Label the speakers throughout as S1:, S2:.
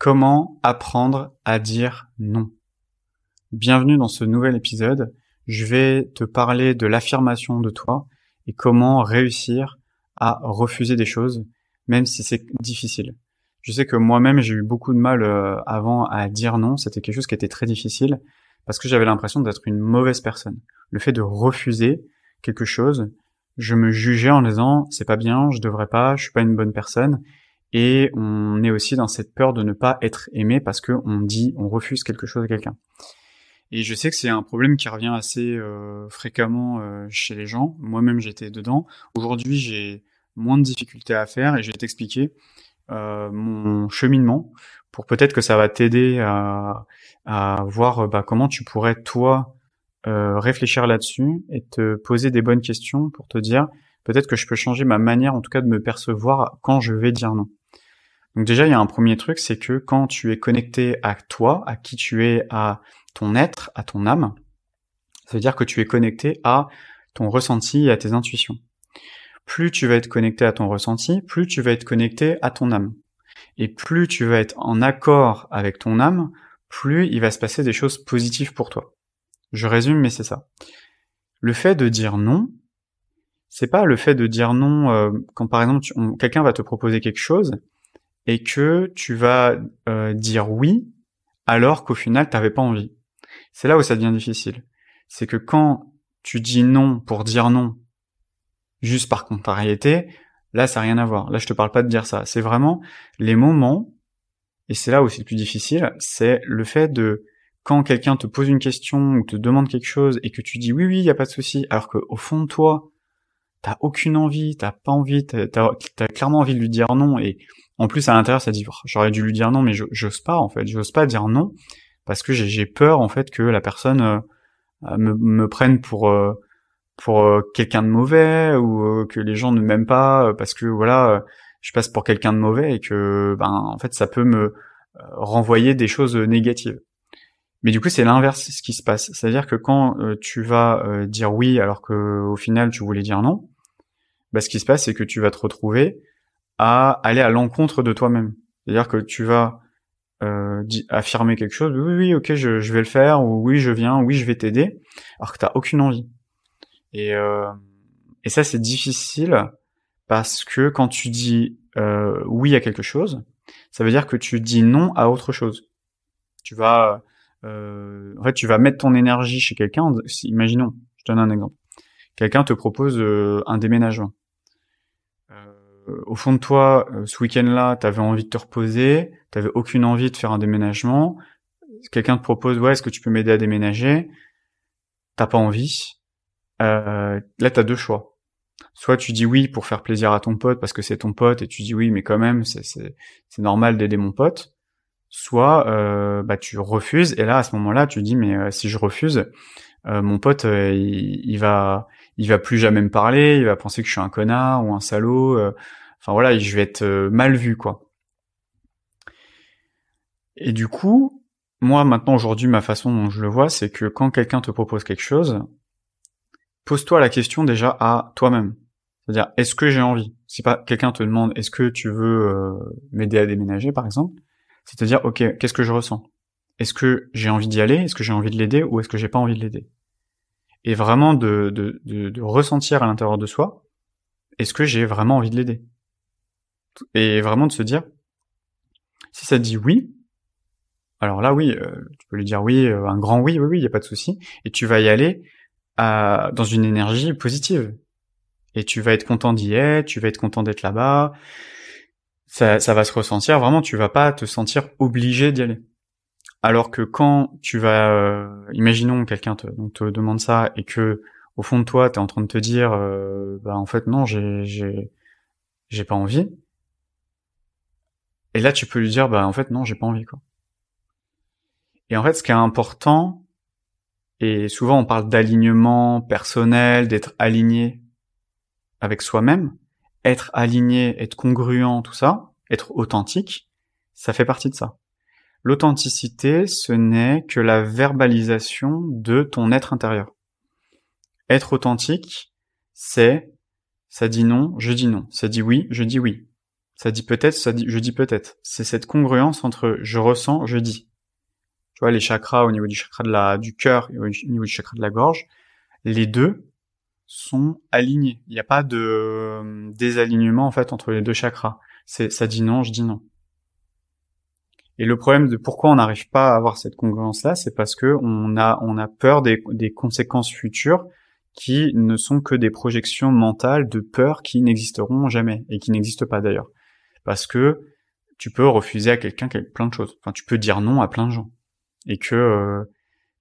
S1: Comment apprendre à dire non? Bienvenue dans ce nouvel épisode. Je vais te parler de l'affirmation de toi et comment réussir à refuser des choses, même si c'est difficile. Je sais que moi-même, j'ai eu beaucoup de mal euh, avant à dire non. C'était quelque chose qui était très difficile parce que j'avais l'impression d'être une mauvaise personne. Le fait de refuser quelque chose, je me jugeais en disant c'est pas bien, je devrais pas, je suis pas une bonne personne et on est aussi dans cette peur de ne pas être aimé parce que on dit, on refuse quelque chose à quelqu'un. Et je sais que c'est un problème qui revient assez euh, fréquemment euh, chez les gens. Moi-même, j'étais dedans. Aujourd'hui, j'ai moins de difficultés à faire et je vais t'expliquer euh, mon cheminement pour peut-être que ça va t'aider à, à voir bah, comment tu pourrais toi réfléchir là-dessus et te poser des bonnes questions pour te dire peut-être que je peux changer ma manière en tout cas de me percevoir quand je vais dire non. Donc déjà, il y a un premier truc, c'est que quand tu es connecté à toi, à qui tu es, à ton être, à ton âme, ça veut dire que tu es connecté à ton ressenti et à tes intuitions. Plus tu vas être connecté à ton ressenti, plus tu vas être connecté à ton âme. Et plus tu vas être en accord avec ton âme, plus il va se passer des choses positives pour toi. Je résume, mais c'est ça. Le fait de dire non, c'est pas le fait de dire non euh, quand par exemple quelqu'un va te proposer quelque chose et que tu vas euh, dire oui alors qu'au final t'avais pas envie. C'est là où ça devient difficile. C'est que quand tu dis non pour dire non, juste par contrariété, là ça n'a rien à voir. Là je te parle pas de dire ça. C'est vraiment les moments, et c'est là où c'est le plus difficile, c'est le fait de quand quelqu'un te pose une question ou te demande quelque chose et que tu dis oui oui, il y a pas de souci, alors qu'au fond de toi, t'as aucune envie, t'as pas envie, t'as as clairement envie de lui dire non et en plus, à l'intérieur, ça dit, j'aurais dû lui dire non, mais j'ose pas, en fait. J'ose pas dire non, parce que j'ai peur, en fait, que la personne euh, me, me, prenne pour, euh, pour euh, quelqu'un de mauvais, ou que les gens ne m'aiment pas, parce que, voilà, je passe pour quelqu'un de mauvais, et que, ben, en fait, ça peut me renvoyer des choses négatives. Mais du coup, c'est l'inverse ce qui se passe. C'est-à-dire que quand tu vas dire oui alors que au final tu voulais dire non, bah, ce qui se passe, c'est que tu vas te retrouver à aller à l'encontre de toi-même. C'est-à-dire que tu vas euh, affirmer quelque chose, oui, oui, ok, je, vais le faire, ou oui, je viens, oui, je vais t'aider, alors que t'as aucune envie. Et, euh, ça, c'est difficile parce que quand tu dis euh, oui à quelque chose, ça veut dire que tu dis non à autre chose. Tu vas, en fait, tu vas mettre ton énergie chez quelqu'un. Imaginons, je donne un exemple. Quelqu'un te propose un déménagement au fond de toi, euh, ce week-end-là, t'avais envie de te reposer, t'avais aucune envie de faire un déménagement. Quelqu'un te propose, ouais, est-ce que tu peux m'aider à déménager? T'as pas envie. Euh, là, t'as deux choix. Soit tu dis oui pour faire plaisir à ton pote parce que c'est ton pote et tu dis oui, mais quand même, c'est normal d'aider mon pote. Soit euh, bah tu refuses et là à ce moment-là tu dis mais euh, si je refuse, mon pote il, il, va il va plus jamais me parler, il va penser que je suis un connard ou un salaud. Enfin voilà, je vais être euh, mal vu quoi. Et du coup, moi maintenant aujourd'hui ma façon dont je le vois, c'est que quand quelqu'un te propose quelque chose, pose-toi la question déjà à toi-même. C'est-à-dire est-ce que j'ai envie? Si pas quelqu'un te demande est-ce que tu veux euh, m'aider à déménager par exemple, c'est-à-dire ok qu'est-ce que je ressens? Est-ce que j'ai envie d'y aller? Est-ce que j'ai envie de l'aider? Ou est-ce que j'ai pas envie de l'aider? Et vraiment de, de, de ressentir à l'intérieur de soi est-ce que j'ai vraiment envie de l'aider? Et vraiment de se dire, si ça dit oui, alors là oui, euh, tu peux lui dire oui, euh, un grand oui, oui, oui, il y a pas de souci, et tu vas y aller dans une énergie positive. Et tu vas être content d'y être, tu vas être content d'être là-bas. Ça, va se ressentir vraiment. Tu vas pas te sentir obligé d'y aller. Alors que quand tu vas, euh, imaginons quelqu'un te, demande ça et que au fond de toi, tu es en train de te dire, bah en fait non, j'ai j'ai pas envie. Et là, tu peux lui dire, bah en fait non, j'ai pas envie quoi. Et en fait, ce qui est important, et souvent on parle d'alignement personnel, d'être aligné avec soi-même, être aligné, être congruent, tout ça, être authentique, ça fait partie de ça. L'authenticité, ce n'est que la verbalisation de ton être intérieur. Être authentique, c'est ça dit non, je dis non. Ça dit oui, je dis oui. Ça dit peut-être, ça dit, je dis peut-être. C'est cette congruence entre je ressens, je dis. Tu vois, les chakras au niveau du chakra du cœur et au niveau du chakra de la gorge, les deux sont alignés. Il n'y a pas de euh, désalignement, en fait, entre les deux chakras. Ça dit non, je dis non. Et le problème de pourquoi on n'arrive pas à avoir cette congruence-là, c'est parce que on a, peur des, des conséquences futures qui ne sont que des projections mentales de peur qui n'existeront jamais et qui n'existent pas d'ailleurs. Parce que tu peux refuser à quelqu'un plein de choses. Enfin, tu peux dire non à plein de gens. Et que euh,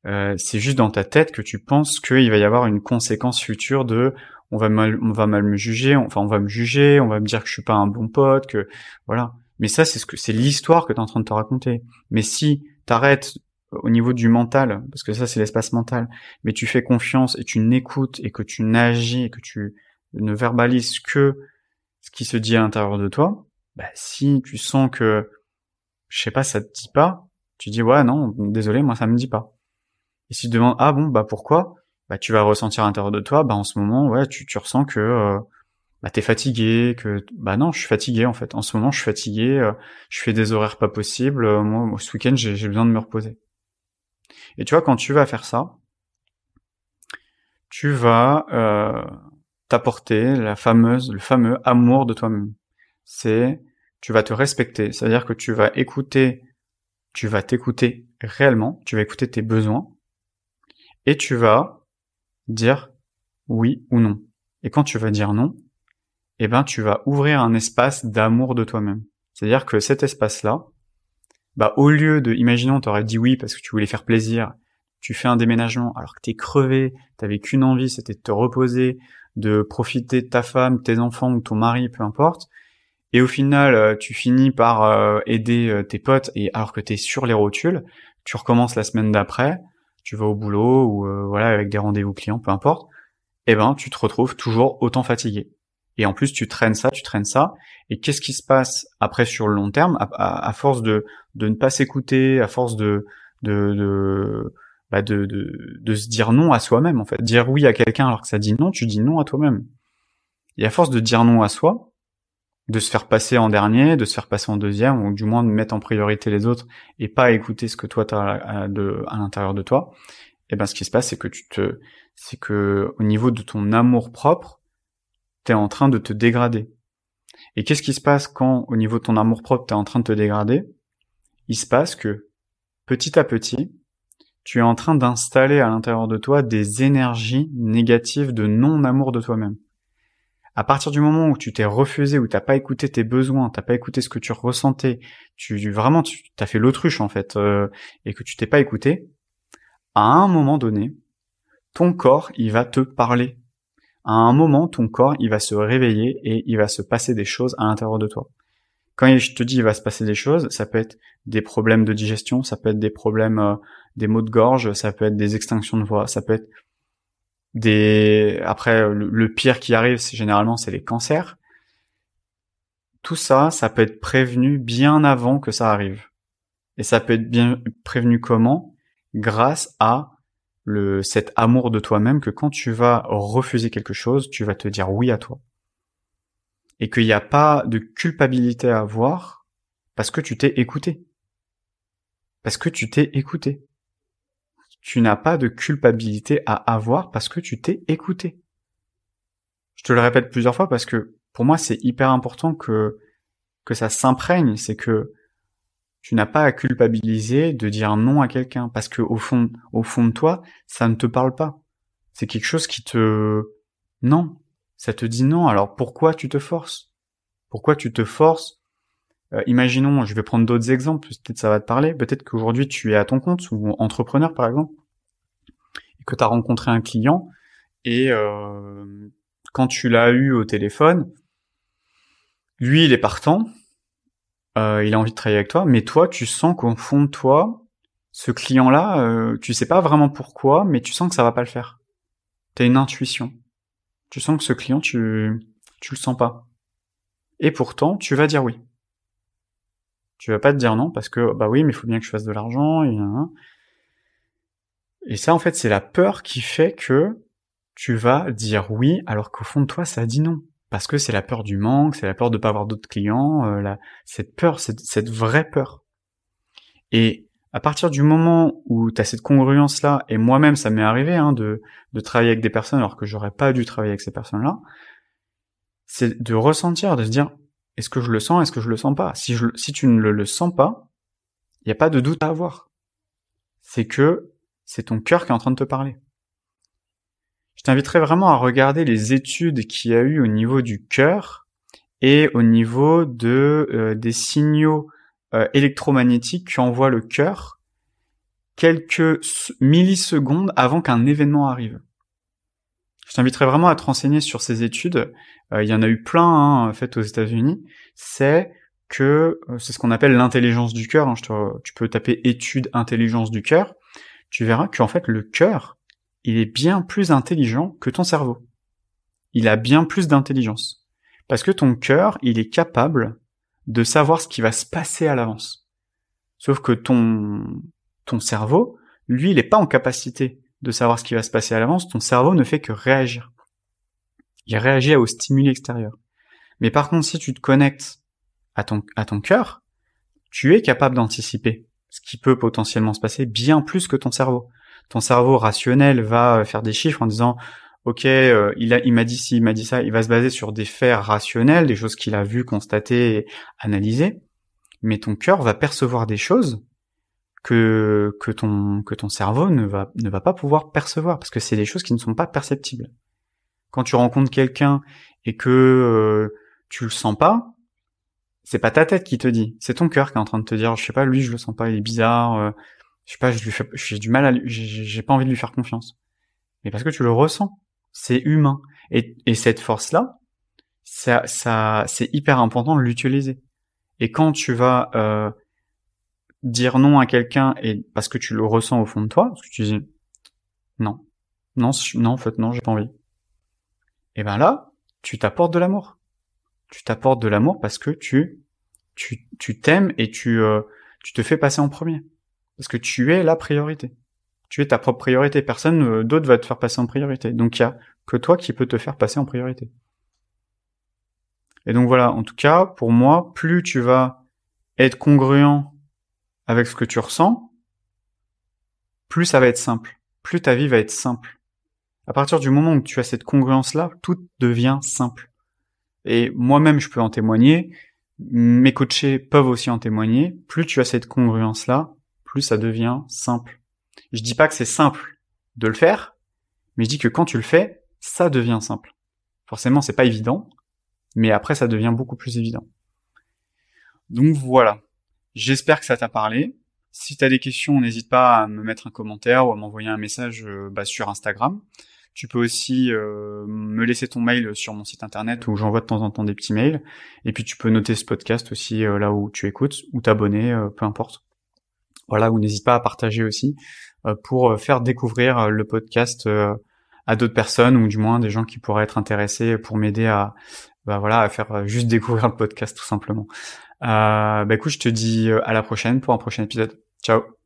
S1: euh, c'est juste dans ta tête que tu penses qu'il va y avoir une conséquence future de on va mal, on va mal me juger, enfin on va me juger, on va me dire que je suis pas un bon pote, que voilà. Mais ça c'est ce que c'est l'histoire que tu es en train de te raconter. Mais si t'arrêtes au niveau du mental, parce que ça c'est l'espace mental, mais tu fais confiance et tu n'écoutes et que tu n'agis et que tu ne verbalises que ce qui se dit à l'intérieur de toi, bah si tu sens que je sais pas ça te dit pas, tu dis ouais non désolé moi ça me dit pas. Et si tu demandes ah bon bah pourquoi, bah tu vas ressentir à l'intérieur de toi bah en ce moment ouais tu, tu ressens que euh, bah t'es fatigué, que bah non, je suis fatigué en fait. En ce moment, je suis fatigué, euh, je fais des horaires pas possibles. Euh, moi, ce week-end, j'ai besoin de me reposer. Et tu vois, quand tu vas faire ça, tu vas euh, t'apporter la fameuse, le fameux amour de toi-même. C'est, tu vas te respecter, c'est-à-dire que tu vas écouter, tu vas t'écouter réellement, tu vas écouter tes besoins, et tu vas dire oui ou non. Et quand tu vas dire non, eh ben tu vas ouvrir un espace d'amour de toi-même. C'est-à-dire que cet espace-là, bah au lieu de, imaginons, t'aurais dit oui parce que tu voulais faire plaisir, tu fais un déménagement alors que t'es crevé, t'avais qu'une envie, c'était de te reposer, de profiter de ta femme, tes enfants ou ton mari, peu importe. Et au final, euh, tu finis par euh, aider euh, tes potes et alors que t'es sur les rotules, tu recommences la semaine d'après, tu vas au boulot ou voilà avec des rendez-vous clients, peu importe. Eh ben, tu te retrouves toujours autant fatigué. Et en plus, tu traînes ça, tu traînes ça. Et qu'est-ce qui se passe après sur le long terme, à, force de, de ne pas s'écouter, à force bah de, de, de se dire non à soi-même en fait. Dire oui à quelqu'un alors que ça dit non, tu dis non à toi-même. Et à force de dire non à soi, de se faire passer en dernier, de se faire passer en deuxième, ou du moins de mettre en priorité les autres et pas écouter ce que toi tu as à, de, à l'intérieur de toi, et eh ben ce qui se passe c'est que tu te c'est que au niveau de ton amour propre, t'es en train de te dégrader. Et qu'est-ce qui se passe quand, au niveau de ton amour-propre, t'es en train de te dégrader? Il se passe que, petit à petit, tu es en train d'installer à l'intérieur de toi des énergies négatives de non-amour de toi-même. À partir du moment où tu t'es refusé, où t'as pas écouté tes besoins, t'as pas écouté ce que tu ressentais, tu vraiment tu t'as fait l'autruche en fait, euh, et que tu t'es pas écouté, à un moment donné, ton corps il va te parler à un moment, ton corps, il va se réveiller et il va se passer des choses à l'intérieur de toi. Quand je te dis il va se passer des choses, ça peut être des problèmes de digestion, ça peut être des problèmes, euh, des maux de gorge, ça peut être des extinctions de voix, ça peut être Après, le, pire qui arrive, c'est généralement, c'est les cancers. Tout ça, ça peut être prévenu bien avant que ça arrive. Et ça peut être bien prévenu comment? Grâce à le, cet amour de toi-même que quand tu vas refuser quelque chose, tu vas te dire oui à toi. Et qu'il n'y a pas de culpabilité à avoir parce que tu t'es écouté. Parce que tu t'es écouté. Tu n'as pas de culpabilité à avoir parce que tu t'es écouté. Je te le répète plusieurs fois parce que pour moi c'est hyper important que, ça s'imprègne, c'est que tu n'as pas à culpabiliser de dire non à quelqu'un parce que au fond, au fond de toi, ça ne te parle pas. C'est quelque chose qui te, non, ça te dit non. Alors pourquoi tu te forces? Pourquoi tu te forces euh, Imaginons, je vais prendre d'autres exemples. Peut-être ça va te parler. Peut-être qu'aujourd'hui tu es à ton compte ou entrepreneur par exemple, et que tu as rencontré un client et euh, quand tu l'as eu au téléphone, lui il est partant, euh, il a envie de travailler avec toi, mais toi, tu sens qu'au fond de toi, ce client-là, euh, tu sais pas vraiment pourquoi, mais tu sens que ça va pas le faire. T'as une intuition. Tu sens que ce client, tu, tu le sens pas. Et pourtant, tu vas dire oui. Tu vas pas te dire non parce que, bah oui, mais il faut bien que je fasse de l'argent, et, et ça, en fait, c'est la peur qui fait que tu vas dire oui alors qu'au fond de toi, ça dit non. parce que c'est la peur du manque, c'est la peur de pas avoir d'autres clients, euh, cette peur, cette, cette vraie peur. Et à partir du moment où tu as cette congruence-là, et moi-même ça m'est arrivé hein, de, de travailler avec des personnes alors que j'aurais pas dû travailler avec ces personnes-là, c'est de ressentir, de se dire, est-ce que je le sens, est-ce que je le sens pas? Si, tu ne le, le sens pas, il n'y a pas de doute à avoir. C'est que c'est ton cœur qui est en train de te parler. Je t'inviterai vraiment à regarder les études qu'il y a eu au niveau du cœur et au niveau de euh, des signaux euh, électromagnétiques qu'envoie le cœur quelques millisecondes avant qu'un événement arrive. Je t'inviterai vraiment à te renseigner sur ces études. Euh, il y en a eu plein hein, faites aux États-Unis. C'est que euh, c'est ce qu'on appelle l'intelligence du cœur. Hein. tu peux taper étude intelligence du cœur. Tu verras qu'en fait le cœur, il est bien plus intelligent que ton cerveau. Il a bien plus d'intelligence. Parce que ton cœur, il est capable de savoir ce qui va se passer à l'avance. Sauf que ton, ton cerveau, lui, il n'est pas en capacité de savoir ce qui va se passer à l'avance. Ton cerveau ne fait que réagir. Il réagit aux stimuli extérieurs. Mais par contre, si tu te connectes à ton, à ton cœur, tu es capable d'anticiper ce qui peut potentiellement se passer bien plus que ton cerveau. Ton cerveau rationnel va faire des chiffres en disant ok, euh, il a, il m'a dit ci, il m'a dit ça, il va se baser sur des faits rationnels, des choses qu'il a vues, constatées, analysées. Mais ton cœur va percevoir des choses que que ton que ton cerveau ne va ne va pas pouvoir percevoir parce que c'est des choses qui ne sont pas perceptibles. Quand tu rencontres quelqu'un et que euh, tu le sens pas, c'est pas ta tête qui te dit, c'est ton cœur qui est en train de te dire, je sais pas, lui je le sens pas, il est bizarre, euh, je sais pas, je lui fais, j'ai du mal à, j'ai pas envie de lui faire confiance. Mais parce que tu le ressens c'est humain. Et, et cette force-là, ça, ça, c'est hyper important de l'utiliser. Et quand tu vas euh, dire non à quelqu'un et parce que tu le ressens au fond de toi, parce que tu dis non, non, non, en fait non, j'ai pas envie. Et ben là, tu t'apportes de l'amour. Tu t'apportes de l'amour parce que tu, tu, tu t'aimes et tu, euh, tu te fais passer en premier. Parce que tu es la priorité tu es ta propre priorité. Personne euh, d'autre va te faire passer en priorité. Donc il y a que toi qui peux te faire passer en priorité. Et donc voilà, en tout cas, pour moi, plus tu vas être congruent avec ce que tu ressens, plus ça va être simple. Plus ta vie va être simple. À partir du moment où tu as cette congruence-là, tout devient simple. Et moi-même, je peux en témoigner. Mes coachés peuvent aussi en témoigner. Plus tu as cette congruence-là, plus ça devient simple. Je dis pas que c'est simple de le faire, mais je dis que quand tu le fais, ça devient simple. Forcément, c'est pas évident, mais après, ça devient beaucoup plus évident. Donc voilà. J'espère que ça t'a parlé. Si tu as des questions, n'hésite pas à me mettre un commentaire ou à m'envoyer un message euh, bah, sur Instagram. Tu peux aussi euh, me laisser ton mail sur mon site internet où j'envoie de temps en temps des petits mails. Et puis tu peux noter ce podcast aussi euh, là où tu écoutes ou t'abonner, peu importe. Voilà, ou n'hésite pas à partager aussi euh, pour euh, faire découvrir euh, le podcast à d'autres personnes ou du moins des gens qui pourraient être intéressés pour m'aider à bah voilà à faire juste découvrir le podcast tout simplement. Euh, bah écoute, je te dis à la prochaine pour un prochain épisode. Ciao.